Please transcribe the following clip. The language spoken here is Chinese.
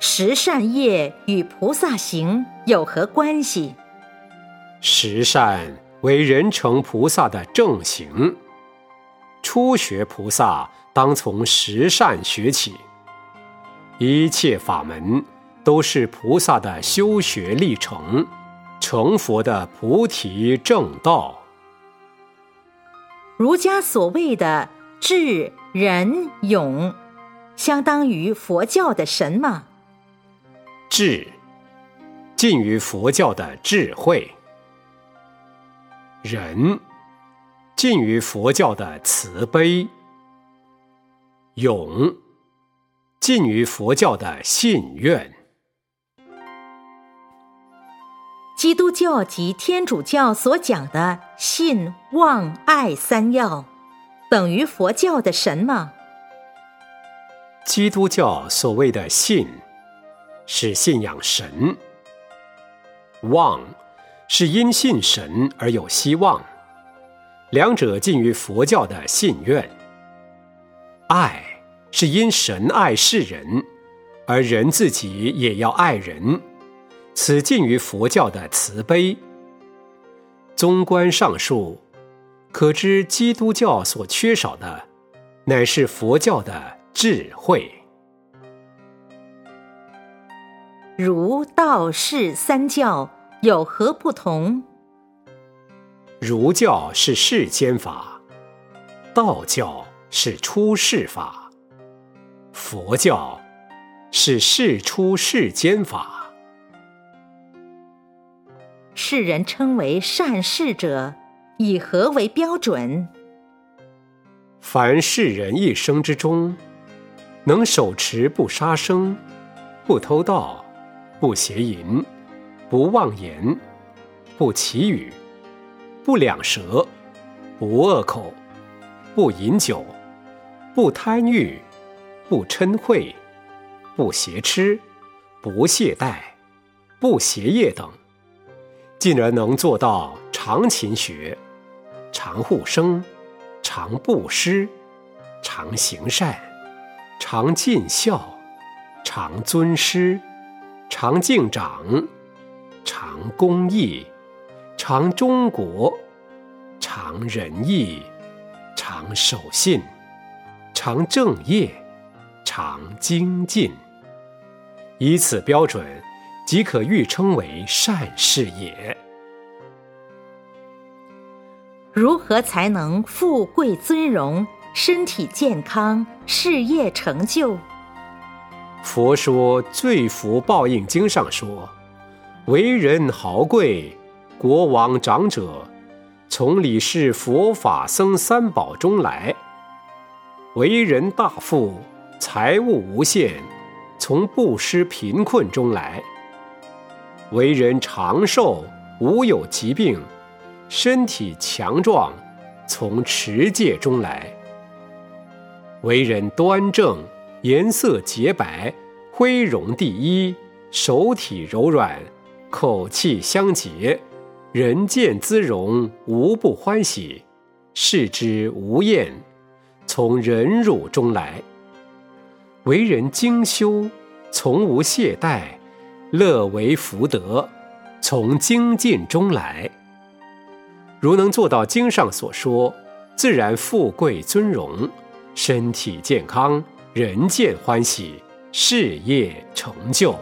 十善业与菩萨行有何关系？十善为人成菩萨的正行，初学菩萨当从十善学起。一切法门都是菩萨的修学历程，成佛的菩提正道。儒家所谓的智、仁、勇，相当于佛教的什么？智，近于佛教的智慧；仁，近于佛教的慈悲；勇，近于佛教的信愿。基督教及天主教所讲的信、望、爱三要，等于佛教的什么？基督教所谓的信。是信仰神，望是因信神而有希望，两者近于佛教的信愿。爱是因神爱世人，而人自己也要爱人，此近于佛教的慈悲。综观上述，可知基督教所缺少的，乃是佛教的智慧。儒道释三教有何不同？儒教是世间法，道教是出世法，佛教是世出世间法。世人称为善事者，以何为标准？凡世人一生之中，能手持不杀生、不偷盗。不邪淫，不妄言，不绮语，不两舌，不恶口，不饮酒，不贪欲，不嗔恚，不邪痴，不懈怠，不邪业等，进而能做到常勤学、常护生、常布施、常行善、常尽孝、常尊师。常敬长，常公义，常中国，常仁义，常守信，常正业，常精进。以此标准，即可誉称为善事也。如何才能富贵尊荣、身体健康、事业成就？佛说《罪福报应经》上说：“为人豪贵，国王长者，从理事佛法僧三宝中来；为人大富，财物无限，从布施贫困中来；为人长寿，无有疾病，身体强壮，从持戒中来；为人端正。”颜色洁白，恢容第一，手体柔软，口气香洁，人见姿容，无不欢喜，视之无厌，从忍辱中来。为人精修，从无懈怠，乐为福德，从精进中来。如能做到经上所说，自然富贵尊荣，身体健康。人见欢喜，事业成就。